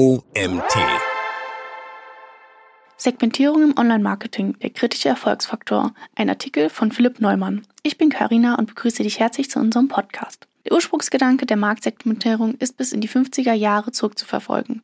OMT. Segmentierung im Online-Marketing, der kritische Erfolgsfaktor. Ein Artikel von Philipp Neumann. Ich bin Karina und begrüße dich herzlich zu unserem Podcast. Der Ursprungsgedanke der Marktsegmentierung ist bis in die 50er Jahre zurückzuverfolgen.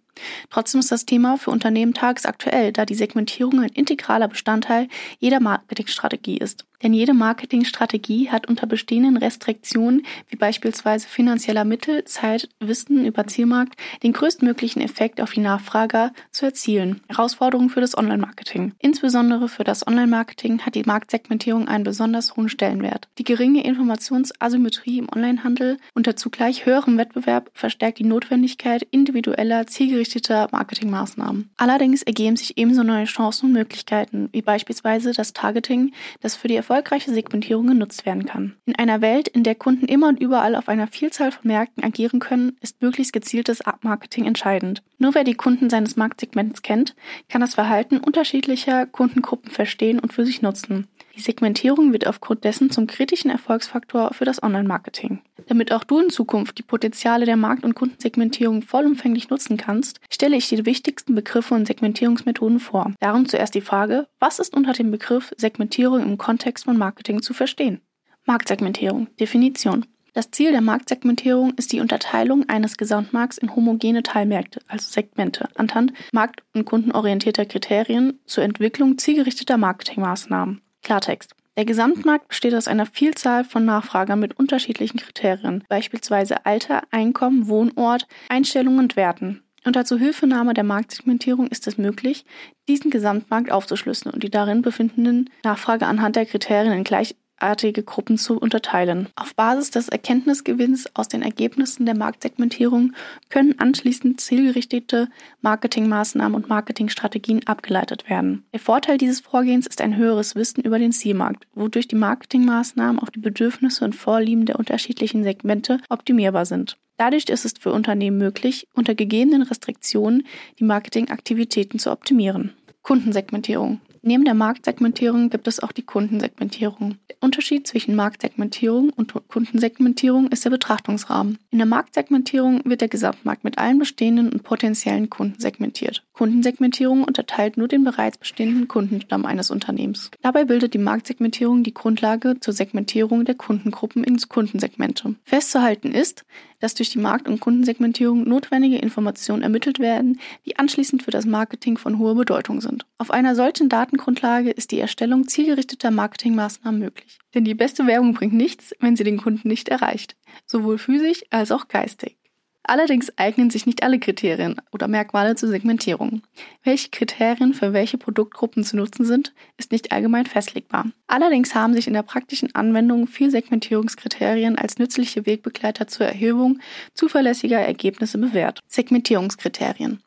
Trotzdem ist das Thema für Unternehmen tagesaktuell, da die Segmentierung ein integraler Bestandteil jeder Marketingstrategie ist. Denn jede Marketingstrategie hat unter bestehenden Restriktionen, wie beispielsweise finanzieller Mittel, Zeit, Wissen über Zielmarkt, den größtmöglichen Effekt auf die Nachfrage zu erzielen. Herausforderung für das Online-Marketing. Insbesondere für das Online-Marketing hat die Marktsegmentierung einen besonders hohen Stellenwert. Die geringe Informationsasymmetrie im Onlinehandel unter zugleich höherem Wettbewerb verstärkt die Notwendigkeit individueller, zielgerichteter Marketingmaßnahmen. Allerdings ergeben sich ebenso neue Chancen und Möglichkeiten, wie beispielsweise das Targeting, das für die erfolgreiche Segmentierung genutzt werden kann. In einer Welt, in der Kunden immer und überall auf einer Vielzahl von Märkten agieren können, ist möglichst gezieltes Marketing entscheidend. Nur wer die Kunden seines Marktsegments kennt, kann das Verhalten unterschiedlicher Kundengruppen verstehen und für sich nutzen. Die Segmentierung wird aufgrund dessen zum kritischen Erfolgsfaktor für das Online-Marketing. Damit auch du in Zukunft die Potenziale der Markt- und Kundensegmentierung vollumfänglich nutzen kannst, stelle ich dir die wichtigsten Begriffe und Segmentierungsmethoden vor. Darum zuerst die Frage, was ist unter dem Begriff Segmentierung im Kontext von Marketing zu verstehen? Marktsegmentierung. Definition. Das Ziel der Marktsegmentierung ist die Unterteilung eines Gesamtmarkts in homogene Teilmärkte, also Segmente, anhand markt- und kundenorientierter Kriterien zur Entwicklung zielgerichteter Marketingmaßnahmen. Klartext. Der Gesamtmarkt besteht aus einer Vielzahl von Nachfragern mit unterschiedlichen Kriterien, beispielsweise Alter, Einkommen, Wohnort, Einstellungen und Werten. Unter Zuhilfenahme der Marktsegmentierung ist es möglich, diesen Gesamtmarkt aufzuschlüsseln und die darin befindenden Nachfrage anhand der Kriterien in gleich artige Gruppen zu unterteilen. Auf Basis des Erkenntnisgewinns aus den Ergebnissen der Marktsegmentierung können anschließend zielgerichtete Marketingmaßnahmen und Marketingstrategien abgeleitet werden. Der Vorteil dieses Vorgehens ist ein höheres Wissen über den Zielmarkt, wodurch die Marketingmaßnahmen auf die Bedürfnisse und Vorlieben der unterschiedlichen Segmente optimierbar sind. Dadurch ist es für Unternehmen möglich, unter gegebenen Restriktionen die Marketingaktivitäten zu optimieren. Kundensegmentierung. Neben der Marktsegmentierung gibt es auch die Kundensegmentierung. Der Unterschied zwischen Marktsegmentierung und Kundensegmentierung ist der Betrachtungsrahmen. In der Marktsegmentierung wird der Gesamtmarkt mit allen bestehenden und potenziellen Kunden segmentiert. Kundensegmentierung unterteilt nur den bereits bestehenden Kundenstamm eines Unternehmens. Dabei bildet die Marktsegmentierung die Grundlage zur Segmentierung der Kundengruppen ins Kundensegmente. Festzuhalten ist, dass durch die Markt- und Kundensegmentierung notwendige Informationen ermittelt werden, die anschließend für das Marketing von hoher Bedeutung sind. Auf einer solchen Datengrundlage ist die Erstellung zielgerichteter Marketingmaßnahmen möglich. Denn die beste Werbung bringt nichts, wenn sie den Kunden nicht erreicht, sowohl physisch als auch geistig. Allerdings eignen sich nicht alle Kriterien oder Merkmale zur Segmentierung. Welche Kriterien für welche Produktgruppen zu nutzen sind, ist nicht allgemein festlegbar. Allerdings haben sich in der praktischen Anwendung vier Segmentierungskriterien als nützliche Wegbegleiter zur Erhebung zuverlässiger Ergebnisse bewährt. Segmentierungskriterien.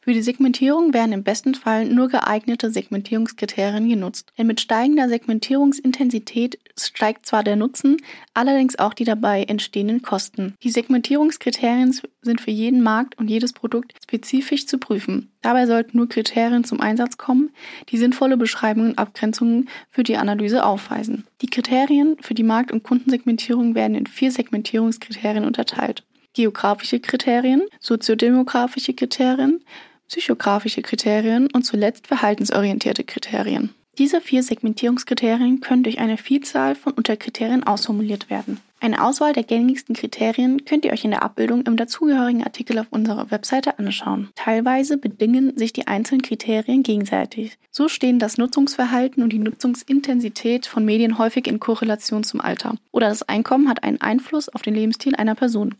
Für die Segmentierung werden im besten Fall nur geeignete Segmentierungskriterien genutzt. Denn mit steigender Segmentierungsintensität steigt zwar der Nutzen, allerdings auch die dabei entstehenden Kosten. Die Segmentierungskriterien sind für jeden Markt und jedes Produkt spezifisch zu prüfen. Dabei sollten nur Kriterien zum Einsatz kommen, die sinnvolle Beschreibungen und Abgrenzungen für die Analyse aufweisen. Die Kriterien für die Markt- und Kundensegmentierung werden in vier Segmentierungskriterien unterteilt geografische Kriterien, soziodemografische Kriterien, psychografische Kriterien und zuletzt verhaltensorientierte Kriterien. Diese vier Segmentierungskriterien können durch eine Vielzahl von Unterkriterien ausformuliert werden. Eine Auswahl der gängigsten Kriterien könnt ihr euch in der Abbildung im dazugehörigen Artikel auf unserer Webseite anschauen. Teilweise bedingen sich die einzelnen Kriterien gegenseitig. So stehen das Nutzungsverhalten und die Nutzungsintensität von Medien häufig in Korrelation zum Alter. Oder das Einkommen hat einen Einfluss auf den Lebensstil einer Person.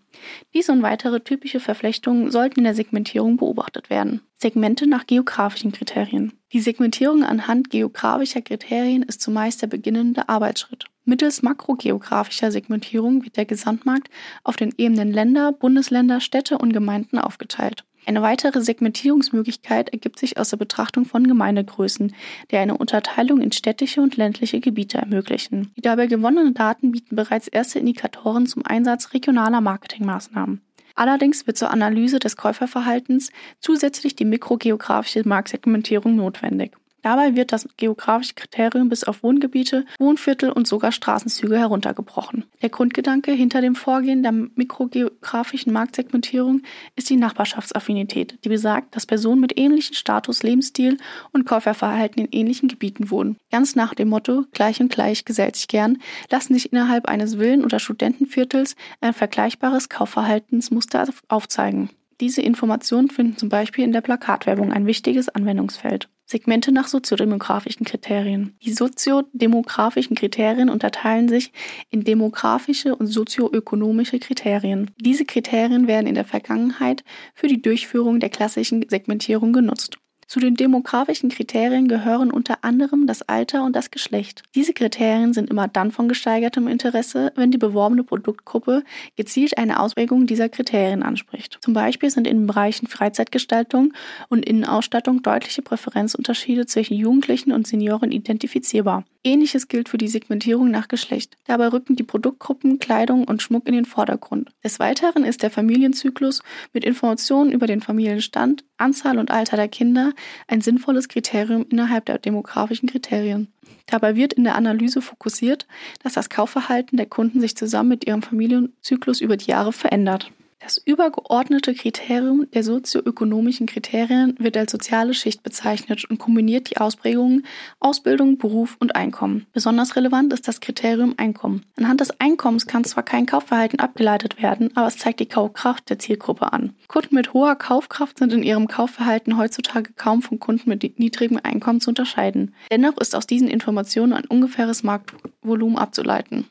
Diese und weitere typische Verflechtungen sollten in der Segmentierung beobachtet werden. Segmente nach geografischen Kriterien. Die Segmentierung anhand geografischer Kriterien ist zumeist der beginnende Arbeitsschritt. Mittels makrogeografischer Segmentierung wird der Gesamtmarkt auf den Ebenen Länder, Bundesländer, Städte und Gemeinden aufgeteilt. Eine weitere Segmentierungsmöglichkeit ergibt sich aus der Betrachtung von Gemeindegrößen, die eine Unterteilung in städtische und ländliche Gebiete ermöglichen. Die dabei gewonnenen Daten bieten bereits erste Indikatoren zum Einsatz regionaler Marketingmaßnahmen. Allerdings wird zur Analyse des Käuferverhaltens zusätzlich die mikrogeografische Marktsegmentierung notwendig. Dabei wird das geografische Kriterium bis auf Wohngebiete, Wohnviertel und sogar Straßenzüge heruntergebrochen. Der Grundgedanke hinter dem Vorgehen der mikrogeografischen Marktsegmentierung ist die Nachbarschaftsaffinität, die besagt, dass Personen mit ähnlichem Status, Lebensstil und Käuferverhalten in ähnlichen Gebieten wohnen. Ganz nach dem Motto gleich und gleich gesellt sich gern, lassen sich innerhalb eines Villen- oder Studentenviertels ein vergleichbares Kaufverhaltensmuster aufzeigen. Diese Informationen finden zum Beispiel in der Plakatwerbung ein wichtiges Anwendungsfeld. Segmente nach soziodemografischen Kriterien. Die soziodemografischen Kriterien unterteilen sich in demografische und sozioökonomische Kriterien. Diese Kriterien werden in der Vergangenheit für die Durchführung der klassischen Segmentierung genutzt. Zu den demografischen Kriterien gehören unter anderem das Alter und das Geschlecht. Diese Kriterien sind immer dann von gesteigertem Interesse, wenn die beworbene Produktgruppe gezielt eine Ausprägung dieser Kriterien anspricht. Zum Beispiel sind in den Bereichen Freizeitgestaltung und Innenausstattung deutliche Präferenzunterschiede zwischen Jugendlichen und Senioren identifizierbar. Ähnliches gilt für die Segmentierung nach Geschlecht. Dabei rücken die Produktgruppen Kleidung und Schmuck in den Vordergrund. Des Weiteren ist der Familienzyklus mit Informationen über den Familienstand, Anzahl und Alter der Kinder ein sinnvolles Kriterium innerhalb der demografischen Kriterien. Dabei wird in der Analyse fokussiert, dass das Kaufverhalten der Kunden sich zusammen mit ihrem Familienzyklus über die Jahre verändert. Das übergeordnete Kriterium der sozioökonomischen Kriterien wird als soziale Schicht bezeichnet und kombiniert die Ausprägungen Ausbildung, Beruf und Einkommen. Besonders relevant ist das Kriterium Einkommen. Anhand des Einkommens kann zwar kein Kaufverhalten abgeleitet werden, aber es zeigt die Kaufkraft der Zielgruppe an. Kunden mit hoher Kaufkraft sind in ihrem Kaufverhalten heutzutage kaum von Kunden mit niedrigem Einkommen zu unterscheiden. Dennoch ist aus diesen Informationen ein ungefähres Marktvolumen abzuleiten.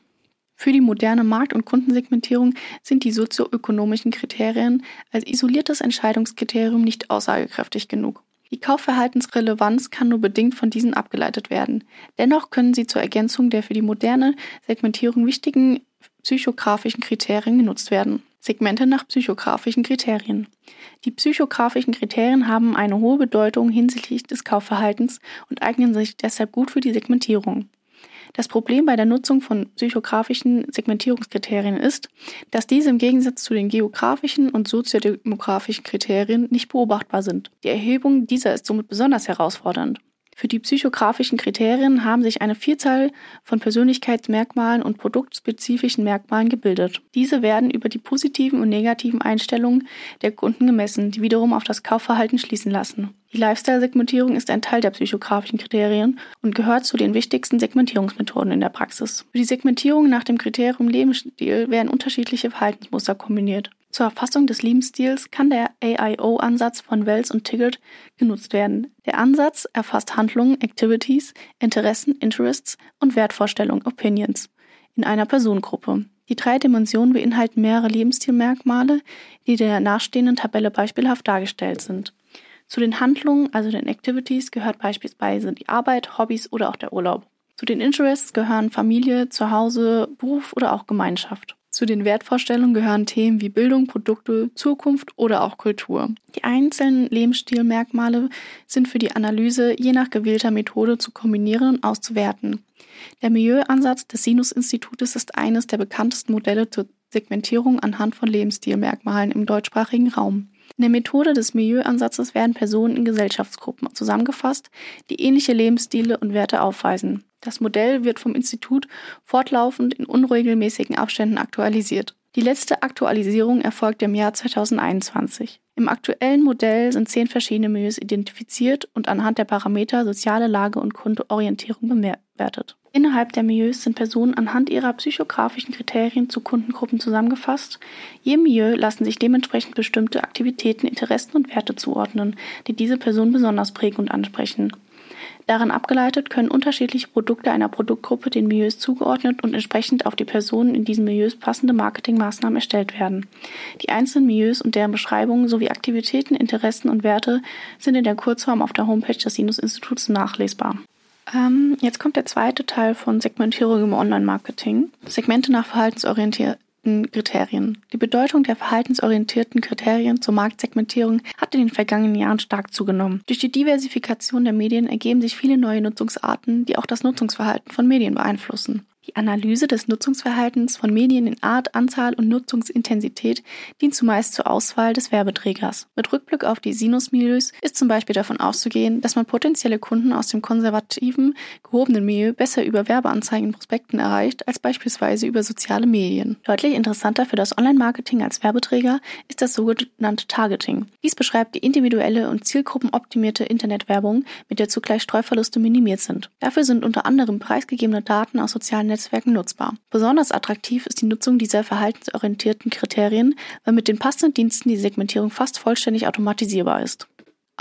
Für die moderne Markt- und Kundensegmentierung sind die sozioökonomischen Kriterien als isoliertes Entscheidungskriterium nicht aussagekräftig genug. Die Kaufverhaltensrelevanz kann nur bedingt von diesen abgeleitet werden. Dennoch können sie zur Ergänzung der für die moderne Segmentierung wichtigen psychografischen Kriterien genutzt werden. Segmente nach psychografischen Kriterien. Die psychografischen Kriterien haben eine hohe Bedeutung hinsichtlich des Kaufverhaltens und eignen sich deshalb gut für die Segmentierung. Das Problem bei der Nutzung von psychografischen Segmentierungskriterien ist, dass diese im Gegensatz zu den geografischen und soziodemografischen Kriterien nicht beobachtbar sind. Die Erhebung dieser ist somit besonders herausfordernd. Für die psychografischen Kriterien haben sich eine Vielzahl von Persönlichkeitsmerkmalen und produktspezifischen Merkmalen gebildet. Diese werden über die positiven und negativen Einstellungen der Kunden gemessen, die wiederum auf das Kaufverhalten schließen lassen. Die Lifestyle-Segmentierung ist ein Teil der psychografischen Kriterien und gehört zu den wichtigsten Segmentierungsmethoden in der Praxis. Für die Segmentierung nach dem Kriterium Lebensstil werden unterschiedliche Verhaltensmuster kombiniert. Zur Erfassung des Lebensstils kann der AIO-Ansatz von Wells und Tiggert genutzt werden. Der Ansatz erfasst Handlungen, Activities, Interessen, Interests und Wertvorstellungen, Opinions in einer Personengruppe. Die drei Dimensionen beinhalten mehrere Lebensstilmerkmale, die der nachstehenden Tabelle beispielhaft dargestellt sind. Zu den Handlungen, also den Activities, gehört beispielsweise die Arbeit, Hobbys oder auch der Urlaub. Zu den Interests gehören Familie, Zuhause, Beruf oder auch Gemeinschaft. Zu den Wertvorstellungen gehören Themen wie Bildung, Produkte, Zukunft oder auch Kultur. Die einzelnen Lebensstilmerkmale sind für die Analyse je nach gewählter Methode zu kombinieren und auszuwerten. Der Milieuansatz des Sinus-Institutes ist eines der bekanntesten Modelle zur Segmentierung anhand von Lebensstilmerkmalen im deutschsprachigen Raum. In der Methode des Milieuansatzes werden Personen in Gesellschaftsgruppen zusammengefasst, die ähnliche Lebensstile und Werte aufweisen. Das Modell wird vom Institut fortlaufend in unregelmäßigen Abständen aktualisiert. Die letzte Aktualisierung erfolgt im Jahr 2021. Im aktuellen Modell sind zehn verschiedene Milieus identifiziert und anhand der Parameter soziale Lage und Kundenorientierung bewertet. Innerhalb der Milieus sind Personen anhand ihrer psychografischen Kriterien zu Kundengruppen zusammengefasst. Jedem Milieu lassen sich dementsprechend bestimmte Aktivitäten, Interessen und Werte zuordnen, die diese Person besonders prägen und ansprechen. Daran abgeleitet können unterschiedliche Produkte einer Produktgruppe den Milieus zugeordnet und entsprechend auf die Personen in diesen Milieus passende Marketingmaßnahmen erstellt werden. Die einzelnen Milieus und deren Beschreibungen sowie Aktivitäten, Interessen und Werte sind in der Kurzform auf der Homepage des Sinus-Instituts nachlesbar. Ähm, jetzt kommt der zweite Teil von Segmentierung im Online-Marketing. Segmente nach verhaltensorientiert Kriterien. Die Bedeutung der verhaltensorientierten Kriterien zur Marktsegmentierung hat in den vergangenen Jahren stark zugenommen. Durch die Diversifikation der Medien ergeben sich viele neue Nutzungsarten, die auch das Nutzungsverhalten von Medien beeinflussen. Die Analyse des Nutzungsverhaltens von Medien in Art, Anzahl und Nutzungsintensität dient zumeist zur Auswahl des Werbeträgers. Mit Rückblick auf die Sinusmilieus ist zum Beispiel davon auszugehen, dass man potenzielle Kunden aus dem konservativen, gehobenen Milieu besser über Werbeanzeigen in Prospekten erreicht als beispielsweise über soziale Medien. Deutlich interessanter für das Online-Marketing als Werbeträger ist das sogenannte Targeting. Dies beschreibt die individuelle und zielgruppenoptimierte Internetwerbung, mit der zugleich Streuverluste minimiert sind. Dafür sind unter anderem preisgegebene Daten aus sozialen Netzwerken nutzbar. Besonders attraktiv ist die Nutzung dieser verhaltensorientierten Kriterien, weil mit den passenden Diensten die Segmentierung fast vollständig automatisierbar ist.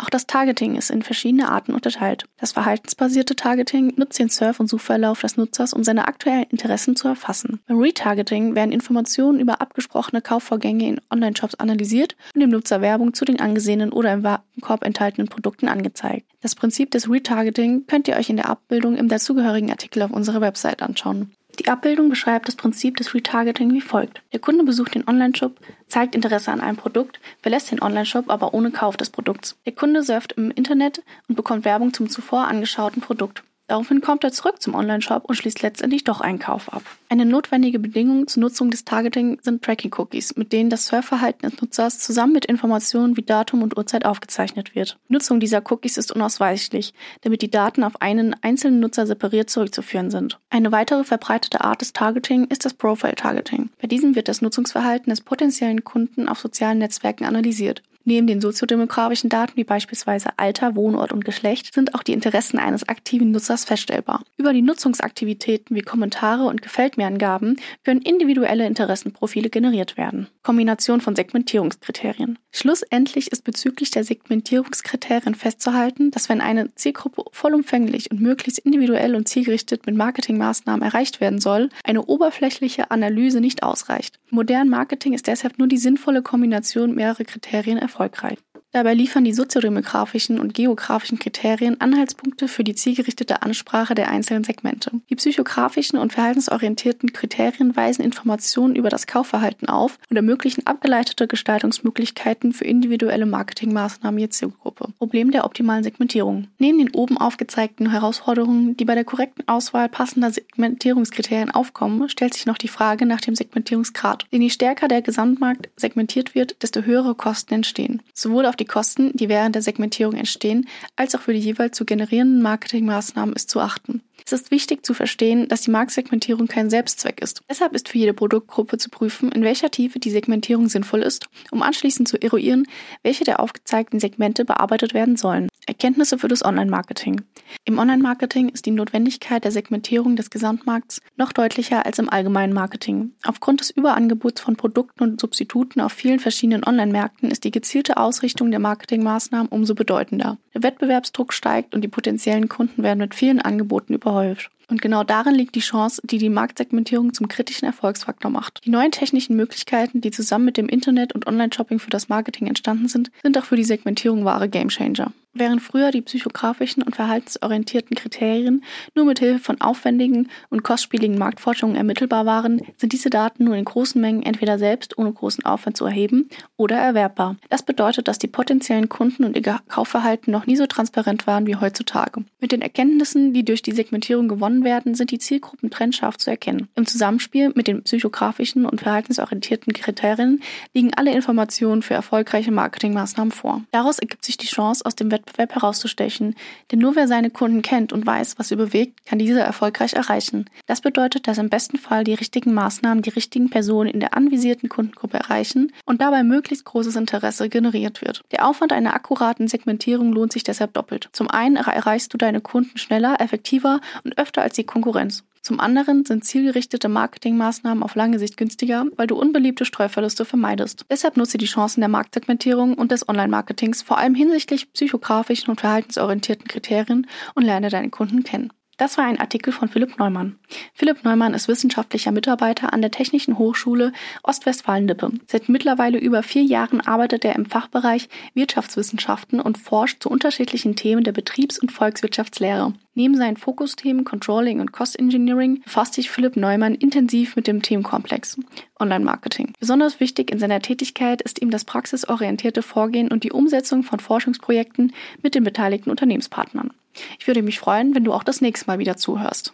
Auch das Targeting ist in verschiedene Arten unterteilt. Das verhaltensbasierte Targeting nutzt den Surf- und Suchverlauf des Nutzers, um seine aktuellen Interessen zu erfassen. Beim Retargeting werden Informationen über abgesprochene Kaufvorgänge in Online-Shops analysiert und dem Nutzer Werbung zu den angesehenen oder im Warenkorb enthaltenen Produkten angezeigt. Das Prinzip des Retargeting könnt ihr euch in der Abbildung im dazugehörigen Artikel auf unserer Website anschauen. Die Abbildung beschreibt das Prinzip des Retargeting wie folgt. Der Kunde besucht den Online-Shop, zeigt Interesse an einem Produkt, verlässt den Online-Shop aber ohne Kauf des Produkts. Der Kunde surft im Internet und bekommt Werbung zum zuvor angeschauten Produkt. Daraufhin kommt er zurück zum Online-Shop und schließt letztendlich doch einen Kauf ab. Eine notwendige Bedingung zur Nutzung des Targeting sind Tracking-Cookies, mit denen das Surfverhalten des Nutzers zusammen mit Informationen wie Datum und Uhrzeit aufgezeichnet wird. Die Nutzung dieser Cookies ist unausweichlich, damit die Daten auf einen einzelnen Nutzer separiert zurückzuführen sind. Eine weitere verbreitete Art des Targeting ist das Profile-Targeting. Bei diesem wird das Nutzungsverhalten des potenziellen Kunden auf sozialen Netzwerken analysiert. Neben den soziodemografischen Daten wie beispielsweise Alter, Wohnort und Geschlecht sind auch die Interessen eines aktiven Nutzers feststellbar. Über die Nutzungsaktivitäten wie Kommentare und Gefällt mir Angaben können individuelle Interessenprofile generiert werden. Kombination von Segmentierungskriterien. Schlussendlich ist bezüglich der Segmentierungskriterien festzuhalten, dass wenn eine Zielgruppe vollumfänglich und möglichst individuell und zielgerichtet mit Marketingmaßnahmen erreicht werden soll, eine oberflächliche Analyse nicht ausreicht. Modern Marketing ist deshalb nur die sinnvolle Kombination mehrerer Kriterien erfolgreich. Dabei liefern die soziodemografischen und geografischen Kriterien Anhaltspunkte für die zielgerichtete Ansprache der einzelnen Segmente. Die psychografischen und verhaltensorientierten Kriterien weisen Informationen über das Kaufverhalten auf und ermöglichen abgeleitete Gestaltungsmöglichkeiten für individuelle Marketingmaßnahmen je Zielgruppe. Problem der optimalen Segmentierung. Neben den oben aufgezeigten Herausforderungen, die bei der korrekten Auswahl passender Segmentierungskriterien aufkommen, stellt sich noch die Frage nach dem Segmentierungsgrad. Denn je stärker der Gesamtmarkt segmentiert wird, desto höhere Kosten entstehen. Sowohl auf die Kosten, die während der Segmentierung entstehen, als auch für die jeweils zu generierenden Marketingmaßnahmen ist zu achten. Es ist wichtig zu verstehen, dass die Marktsegmentierung kein Selbstzweck ist. Deshalb ist für jede Produktgruppe zu prüfen, in welcher Tiefe die Segmentierung sinnvoll ist, um anschließend zu eruieren, welche der aufgezeigten Segmente bearbeitet werden sollen. Erkenntnisse für das Online-Marketing. Im Online-Marketing ist die Notwendigkeit der Segmentierung des Gesamtmarkts noch deutlicher als im allgemeinen Marketing. Aufgrund des Überangebots von Produkten und Substituten auf vielen verschiedenen Online-Märkten ist die gezielte Ausrichtung der Marketingmaßnahmen umso bedeutender. Der Wettbewerbsdruck steigt und die potenziellen Kunden werden mit vielen Angeboten überhäuft. Und genau darin liegt die Chance, die die Marktsegmentierung zum kritischen Erfolgsfaktor macht. Die neuen technischen Möglichkeiten, die zusammen mit dem Internet und Online-Shopping für das Marketing entstanden sind, sind auch für die Segmentierung wahre Gamechanger. Während früher die psychografischen und verhaltensorientierten Kriterien nur mit Hilfe von aufwendigen und kostspieligen Marktforschungen ermittelbar waren, sind diese Daten nun in großen Mengen entweder selbst ohne großen Aufwand zu erheben oder erwerbbar. Das bedeutet, dass die potenziellen Kunden und ihr Kaufverhalten noch nie so transparent waren wie heutzutage. Mit den Erkenntnissen, die durch die Segmentierung gewonnen werden, sind die Zielgruppen trennscharf zu erkennen. Im Zusammenspiel mit den psychografischen und verhaltensorientierten Kriterien liegen alle Informationen für erfolgreiche Marketingmaßnahmen vor. Daraus ergibt sich die Chance, aus dem Wettbewerb herauszustechen. Denn nur wer seine Kunden kennt und weiß, was sie bewegt, kann diese erfolgreich erreichen. Das bedeutet, dass im besten Fall die richtigen Maßnahmen die richtigen Personen in der anvisierten Kundengruppe erreichen und dabei möglichst großes Interesse generiert wird. Der Aufwand einer akkuraten Segmentierung lohnt sich deshalb doppelt. Zum einen erreichst du deine Kunden schneller, effektiver und öfter als die Konkurrenz. Zum anderen sind zielgerichtete Marketingmaßnahmen auf lange Sicht günstiger, weil du unbeliebte Streuverluste vermeidest. Deshalb nutze die Chancen der Marktsegmentierung und des Online-Marketings vor allem hinsichtlich psychografischen und verhaltensorientierten Kriterien und lerne deine Kunden kennen. Das war ein Artikel von Philipp Neumann. Philipp Neumann ist wissenschaftlicher Mitarbeiter an der Technischen Hochschule Ostwestfalen-Lippe. Seit mittlerweile über vier Jahren arbeitet er im Fachbereich Wirtschaftswissenschaften und forscht zu unterschiedlichen Themen der Betriebs- und Volkswirtschaftslehre. Neben seinen Fokusthemen Controlling und Cost Engineering befasst sich Philipp Neumann intensiv mit dem Themenkomplex Online-Marketing. Besonders wichtig in seiner Tätigkeit ist ihm das praxisorientierte Vorgehen und die Umsetzung von Forschungsprojekten mit den beteiligten Unternehmenspartnern. Ich würde mich freuen, wenn du auch das nächste Mal wieder zuhörst.